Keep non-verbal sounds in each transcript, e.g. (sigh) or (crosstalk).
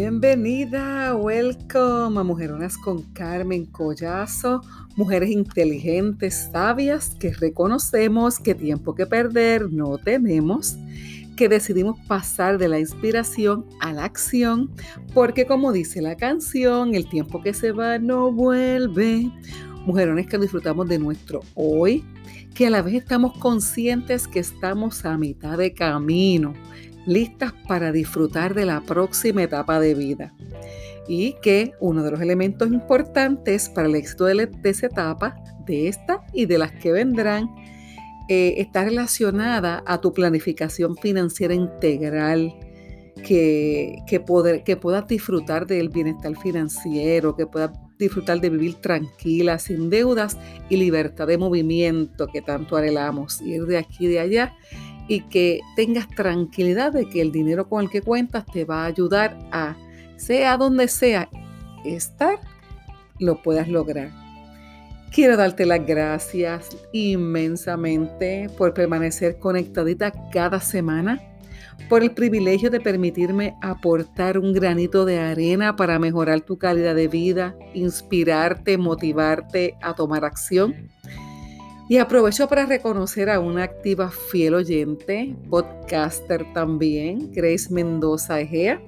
Bienvenida, welcome a Mujeronas con Carmen Collazo, mujeres inteligentes, sabias, que reconocemos que tiempo que perder no tenemos, que decidimos pasar de la inspiración a la acción, porque como dice la canción, el tiempo que se va no vuelve. Mujerones que disfrutamos de nuestro hoy, que a la vez estamos conscientes que estamos a mitad de camino listas para disfrutar de la próxima etapa de vida. Y que uno de los elementos importantes para el éxito de, esa etapa, de esta y de las que vendrán, eh, está relacionada a tu planificación financiera integral, que, que, poder, que puedas disfrutar del bienestar financiero, que puedas disfrutar de vivir tranquila, sin deudas y libertad de movimiento que tanto anhelamos, ir de aquí y de allá y que tengas tranquilidad de que el dinero con el que cuentas te va a ayudar a, sea donde sea, estar, lo puedas lograr. Quiero darte las gracias inmensamente por permanecer conectadita cada semana, por el privilegio de permitirme aportar un granito de arena para mejorar tu calidad de vida, inspirarte, motivarte a tomar acción y aprovecho para reconocer a una activa fiel oyente, podcaster también, Grace Mendoza Egea.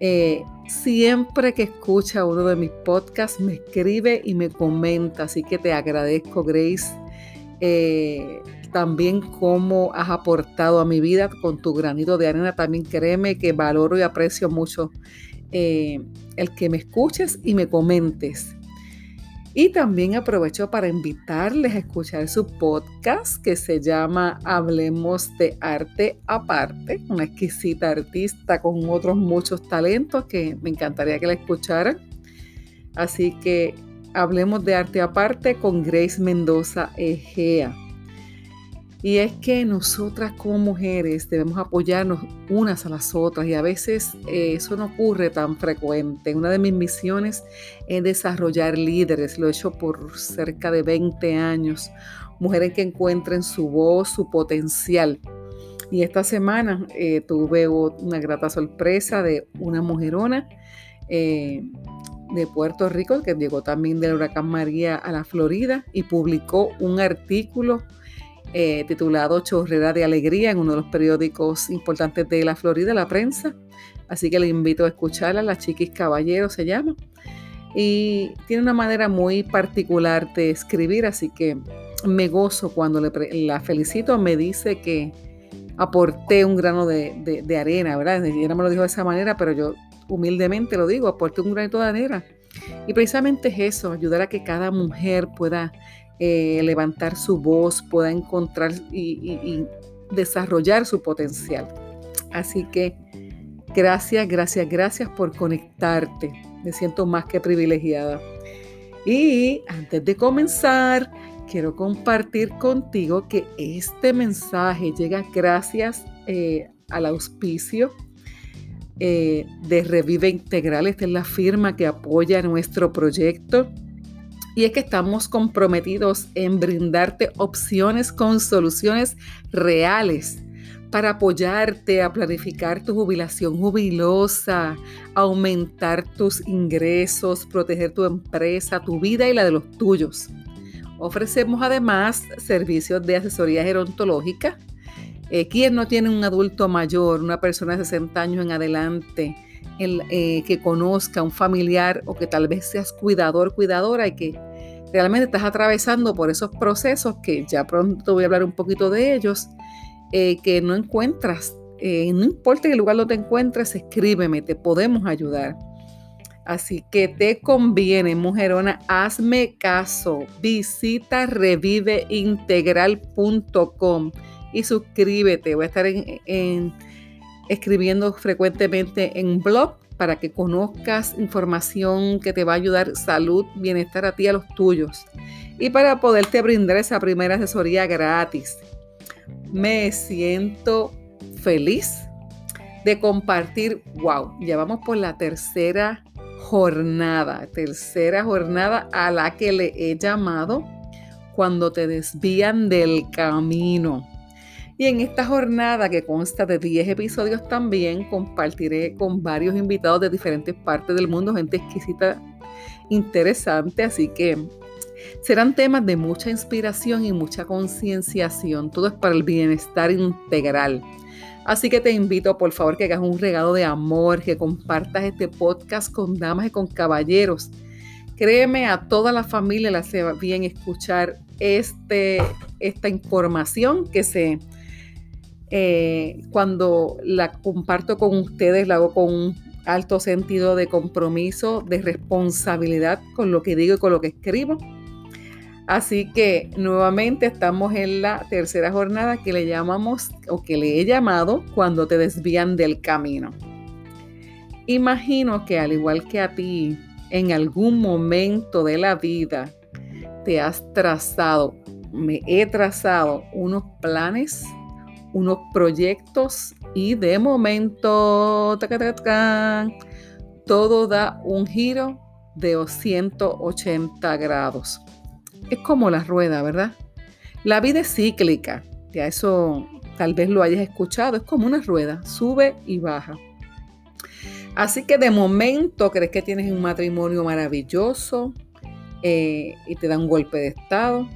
Eh, siempre que escucha uno de mis podcasts me escribe y me comenta, así que te agradezco Grace. Eh, también cómo has aportado a mi vida con tu granito de arena. También créeme que valoro y aprecio mucho eh, el que me escuches y me comentes. Y también aprovecho para invitarles a escuchar su podcast que se llama Hablemos de Arte Aparte, una exquisita artista con otros muchos talentos que me encantaría que la escucharan. Así que Hablemos de Arte Aparte con Grace Mendoza Egea. Y es que nosotras como mujeres debemos apoyarnos unas a las otras y a veces eh, eso no ocurre tan frecuente. Una de mis misiones es desarrollar líderes, lo he hecho por cerca de 20 años, mujeres que encuentren su voz, su potencial. Y esta semana eh, tuve una grata sorpresa de una mujerona eh, de Puerto Rico que llegó también del huracán María a la Florida y publicó un artículo eh, titulado Chorrera de Alegría en uno de los periódicos importantes de la Florida, la prensa. Así que le invito a escucharla, La Chiquis Caballero se llama. Y tiene una manera muy particular de escribir, así que me gozo cuando la felicito. Me dice que aporté un grano de, de arena, ¿verdad? Ella me lo dijo de esa manera, pero yo humildemente lo digo, aporté un granito de arena. Y precisamente es eso, ayudar a que cada mujer pueda eh, levantar su voz, pueda encontrar y, desarrollar su potencial. Así que gracias, gracias, gracias por conectarte. Me siento más que privilegiada. Y antes de comenzar, quiero compartir contigo que este mensaje llega gracias eh, al auspicio eh, de Revive Integral. Esta es la firma que apoya nuestro proyecto. Y es que estamos comprometidos en brindarte opciones con soluciones reales para apoyarte a planificar tu jubilación jubilosa, aumentar tus ingresos, proteger tu empresa, tu vida y la de los tuyos. Ofrecemos además servicios de asesoría gerontológica. Eh, ¿Quién no tiene un adulto mayor, una persona de 60 años en adelante? Eh, que conozca un familiar o que tal vez seas cuidador, cuidadora y que realmente estás atravesando por esos procesos que ya pronto voy a hablar un poquito de ellos, eh, que no encuentras. Eh, no importa el lugar donde te encuentres, escríbeme, te podemos ayudar. Así que te conviene, mujerona, hazme caso. Visita reviveintegral.com y suscríbete. Voy a estar en escribiendo frecuentemente en blog para que conozcas información que te va a ayudar salud, bienestar a ti y a los tuyos. Y para poderte brindar esa primera asesoría gratis. Me siento feliz de compartir, wow, ya vamos por la tercera jornada, tercera jornada a la que le he llamado cuando te desvían del camino. Y en esta jornada que consta de 10 episodios también compartiré con varios invitados de diferentes partes del mundo, gente exquisita, interesante, así que serán temas de mucha inspiración y mucha concienciación. Todo es para el bienestar integral. Así que te invito, por favor, que hagas un regalo de amor, que compartas este podcast con damas y con caballeros. Créeme, a toda la familia le hace bien escuchar este, esta información que se, eh, cuando la comparto con ustedes, la hago con un alto sentido de compromiso, de responsabilidad con lo que digo y con lo que escribo. Así que nuevamente estamos en la tercera jornada que le llamamos o que le he llamado cuando te desvían del camino. Imagino que al igual que a ti, en algún momento de la vida te has trazado, me he trazado unos planes, unos proyectos y de momento todo da un giro de 180 grados. Es como la rueda, ¿verdad? La vida es cíclica, ya eso tal vez lo hayas escuchado, es como una rueda, sube y baja. Así que de momento crees que tienes un matrimonio maravilloso eh, y te da un golpe de estado.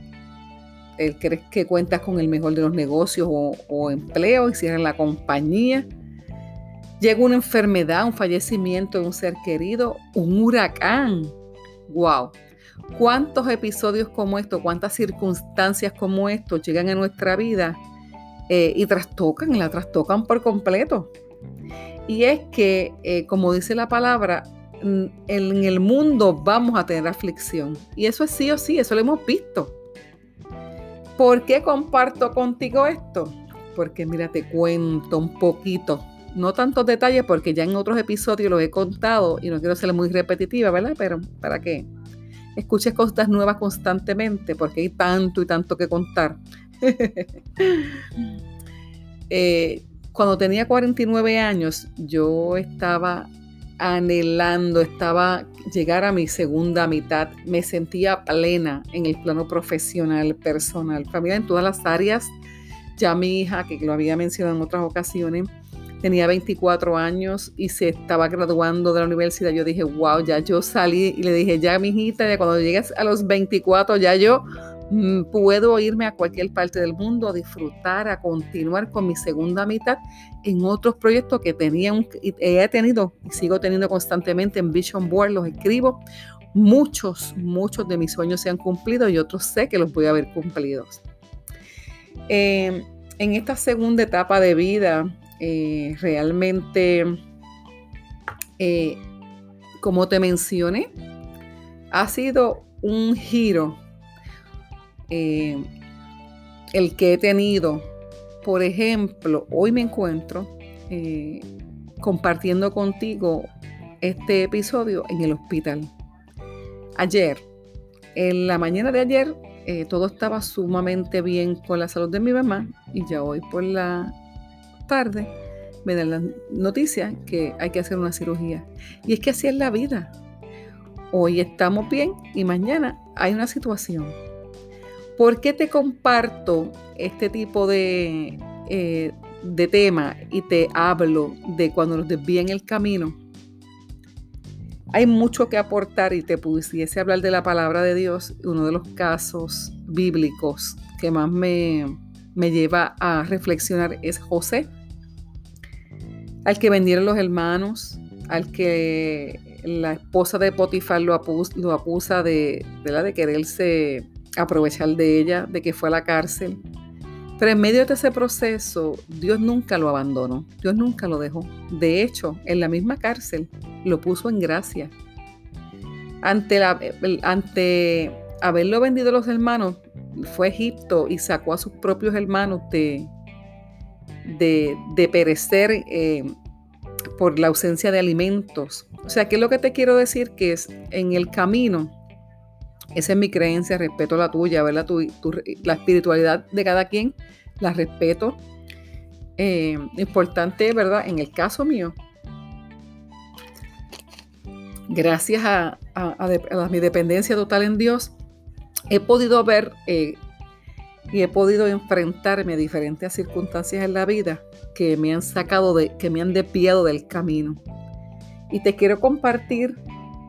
Eh, crees que cuentas con el mejor de los negocios o, empleo y cierran la compañía. Llega una enfermedad, un fallecimiento de un ser querido, un huracán. ¡Wow! ¿Cuántos episodios como estos, cuántas circunstancias como estos llegan a nuestra vida eh, y trastocan, la trastocan por completo? Y es que, eh, como dice la palabra, en el mundo vamos a tener aflicción. Y eso es sí o sí, eso lo hemos visto. ¿Por qué comparto contigo esto? Porque mira, te cuento un poquito. No tantos detalles porque ya en otros episodios los he contado y no quiero ser muy repetitiva, ¿verdad? Pero para qué escuches cosas nuevas constantemente porque hay tanto y tanto que contar. (laughs) Eh, cuando tenía 49 años, yo estaba anhelando, estaba llegar a mi segunda mitad, me sentía plena en el plano profesional, personal, familia en todas las áreas. Ya mi hija, que lo había mencionado en otras ocasiones, tenía 24 años y se estaba graduando de la universidad. Yo dije, wow, ya yo salí y le dije, ya mi hijita, ya cuando llegues a los 24, ya yo puedo irme a cualquier parte del mundo a disfrutar, a continuar con mi segunda mitad en otros proyectos que tenía he tenido y sigo teniendo constantemente en Vision Board, los escribo. Muchos, muchos de mis sueños se han cumplido y otros sé que los voy a ver cumplidos. Em, en esta segunda etapa de vida, eh, realmente, eh, como te mencioné, ha sido un giro eh, el que he tenido. Por ejemplo, hoy me encuentro eh, compartiendo contigo este episodio en el hospital. Ayer, en la mañana de ayer, eh, todo estaba sumamente bien con la salud de mi mamá y ya hoy por la tarde me dan la noticia que hay que hacer una cirugía. Y es que así es la vida. Hoy estamos bien y mañana hay una situación ¿Por qué te comparto este tipo de, eh, de tema y te hablo de cuando nos desvían el camino? Hay mucho que aportar y te pudiese hablar de la palabra de Dios. Uno de los casos bíblicos que más me, me lleva a reflexionar es José, al que vendieron los hermanos, al que la esposa de Potifar lo, acusa de, de, de quererse aprovechar de ella, de que fue a la cárcel. Pero en medio de ese proceso, Dios nunca lo abandonó, Dios nunca lo dejó. De hecho, en la misma cárcel lo puso en gracia. Ante, la, ante haberlo vendido a los hermanos, fue a Egipto y sacó a sus propios hermanos de, de, perecer eh, por la ausencia de alimentos. O sea, ¿qué es lo que te quiero decir? Que es en el camino esa es mi creencia, respeto la tuya, ¿verdad? la espiritualidad de cada quien la respeto. Eh, importante, ¿verdad? En el caso mío, gracias a, mi dependencia total en Dios, he podido ver eh, y he podido enfrentarme a diferentes circunstancias en la vida que me han sacado de, que me han desviado del camino. Y te quiero compartir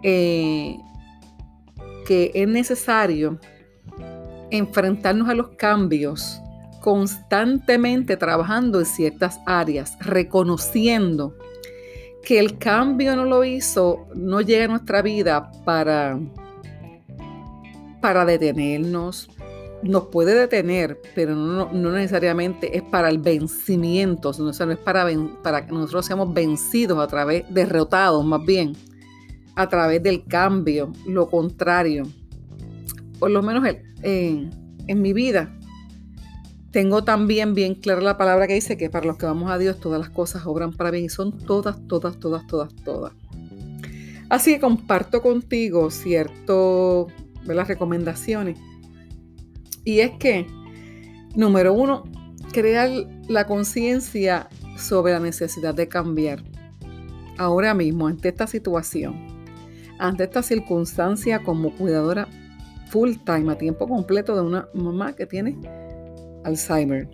eh, que es necesario enfrentarnos a los cambios constantemente trabajando en ciertas áreas, reconociendo que el cambio no lo hizo, no llega a nuestra vida para, para detenernos. Nos puede detener, pero no, necesariamente es para el vencimiento, no es para, para que nosotros seamos vencidos a través, derrotados más bien, a través del cambio, lo contrario. Por lo menos en, en mi vida, tengo también bien clara la palabra que dice que para los que vamos a Dios todas las cosas obran para bien y son todas, todas, todas, todas, todas. Así que comparto contigo ciertas recomendaciones. Y es que, número uno, crear la conciencia sobre la necesidad de cambiar. Ahora mismo, ante esta situación, ante esta circunstancia como cuidadora full time, a tiempo completo de una mamá que tiene Alzheimer,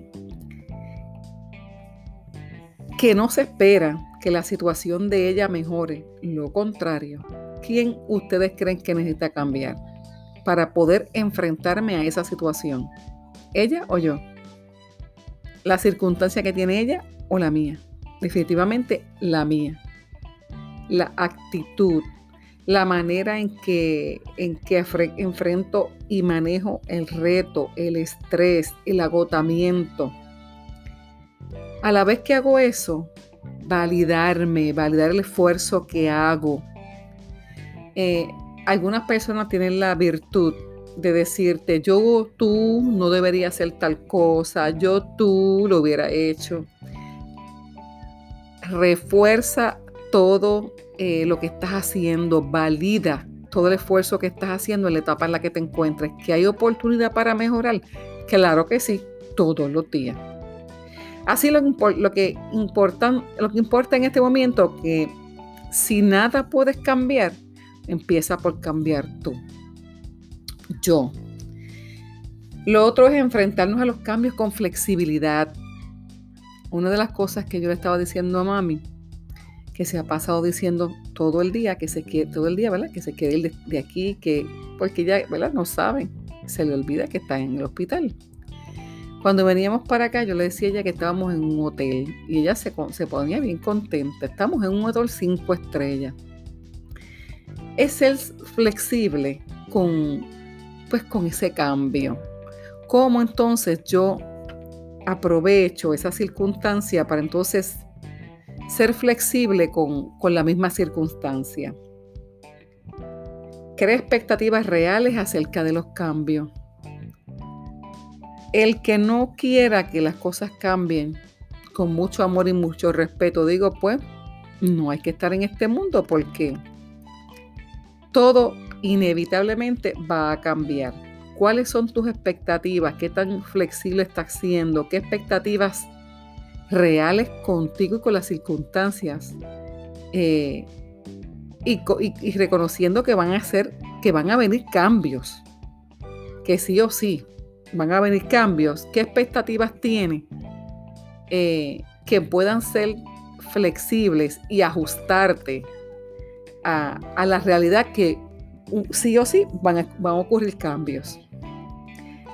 que no se espera que la situación de ella mejore, lo contrario, ¿quién ustedes creen que necesita cambiar para poder enfrentarme a esa situación? ¿Ella o yo? ¿La circunstancia que tiene ella o la mía? Definitivamente la mía. La actitud, la manera en que, en que enfrento y manejo el reto, el estrés, el agotamiento. A la vez que hago eso, validarme, validar el esfuerzo que hago. Eh, algunas personas tienen la virtud de decirte, yo tú no deberías hacer tal cosa, yo tú lo hubiera hecho. Refuerza todo eh, lo que estás haciendo, valida todo el esfuerzo que estás haciendo en la etapa en la que te encuentres. ¿Que hay oportunidad para mejorar? Claro que sí, todos los días. Así lo, lo, que importa, lo que importa en este momento, que si nada puedes cambiar, empieza por cambiar tú. Yo. Lo otro es enfrentarnos a los cambios con flexibilidad. Una de las cosas que yo le estaba diciendo a mami que se ha pasado diciendo todo el día que se quiere, todo el día, ¿verdad? Que se quiere ir de, aquí, que, porque ella, ¿verdad? No sabe, se le olvida que está en el hospital. Cuando veníamos para acá, yo le decía a ella que estábamos en un hotel y ella se, se ponía bien contenta. Estamos en un hotel cinco estrellas. Es ser flexible con, pues, con ese cambio. ¿Cómo entonces yo aprovecho esa circunstancia para entonces ser flexible con, la misma circunstancia. Crea expectativas reales acerca de los cambios. El que no quiera que las cosas cambien con mucho amor y mucho respeto, digo, pues no hay que estar en este mundo porque todo inevitablemente va a cambiar. ¿Cuáles son tus expectativas? ¿Qué tan flexible estás siendo? ¿Qué expectativas reales contigo y con las circunstancias. Eh, y, reconociendo que van a ser, que van a venir cambios. Que sí o sí van a venir cambios. ¿Qué expectativas tiene eh, que puedan ser flexibles y ajustarte a, la realidad que sí o sí van a, van a ocurrir cambios?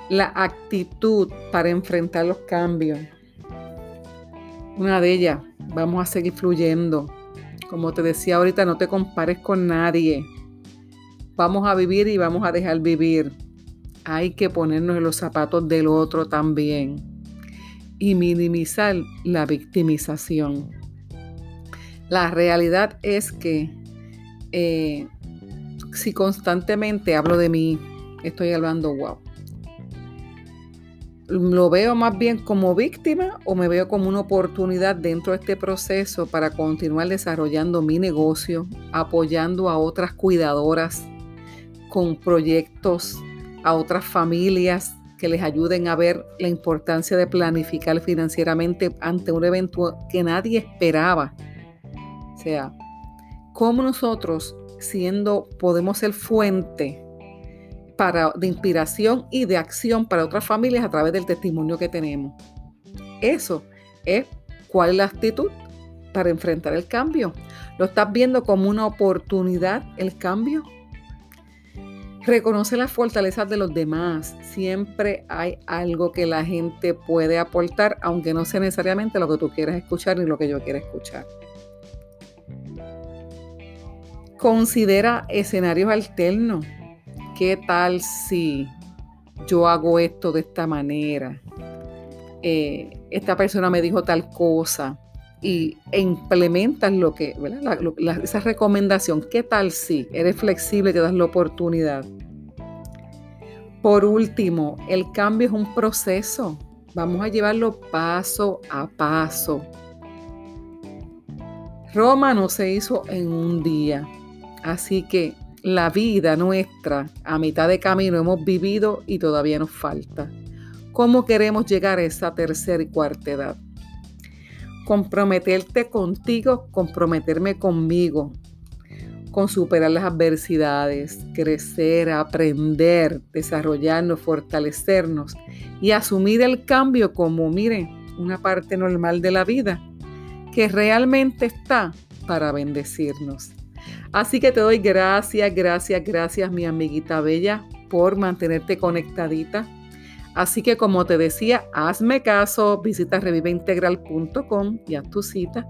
La actitud para enfrentar los cambios una de ellas, vamos a seguir fluyendo. Como te decía ahorita, no te compares con nadie. Vamos a vivir y vamos a dejar vivir. Hay que ponernos en los zapatos del otro también. Y minimizar la victimización. La realidad es que eh, si constantemente hablo de mí, estoy hablando, wow, ¿Lo veo más bien como víctima o me veo como una oportunidad dentro de este proceso para continuar desarrollando mi negocio, apoyando a otras cuidadoras con proyectos, a otras familias que les ayuden a ver la importancia de planificar financieramente ante un evento que nadie esperaba? O sea, ¿cómo nosotros, siendo, podemos ser fuente de inspiración y de acción para otras familias a través del testimonio que tenemos. Eso es cuál es la actitud para enfrentar el cambio. ¿Lo estás viendo como una oportunidad el cambio? Reconoce las fortalezas de los demás. Siempre hay algo que la gente puede aportar, aunque no sea necesariamente lo que tú quieras escuchar ni lo que yo quiera escuchar. Considera escenarios alternos. ¿Qué tal si yo hago esto de esta manera? Eh, esta persona me dijo tal cosa y, e implementas lo que, esa recomendación. ¿Qué tal si eres flexible y te das la oportunidad? Por último, el cambio es un proceso. Vamos a llevarlo paso a paso. Roma no se hizo en un día. Así que la vida nuestra a mitad de camino hemos vivido y todavía nos falta. ¿Cómo queremos llegar a esa tercera y cuarta edad? comprometerte contigo, comprometerme conmigo, con superar las adversidades, crecer, aprender, desarrollarnos, fortalecernos y asumir el cambio como, miren, una parte normal de la vida que realmente está para bendecirnos. Así que te doy gracias, gracias, gracias mi amiguita bella por mantenerte conectadita Así que como te decía, hazme caso, visita reviveintegral.com y haz tu cita.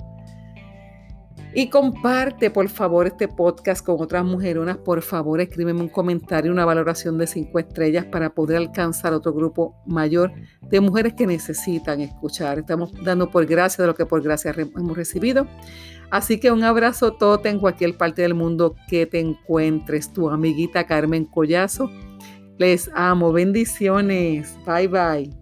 Y comparte, por favor, este podcast con otras mujeronas. Por favor, escríbeme un comentario, una valoración de cinco estrellas para poder alcanzar otro grupo mayor de mujeres que necesitan escuchar. Estamos dando por gracia de lo que por gracia hemos recibido. Así que un abrazo todo en cualquier parte del mundo que te encuentres. Tu amiguita Carmen Collazo les amo. Bendiciones. Bye bye.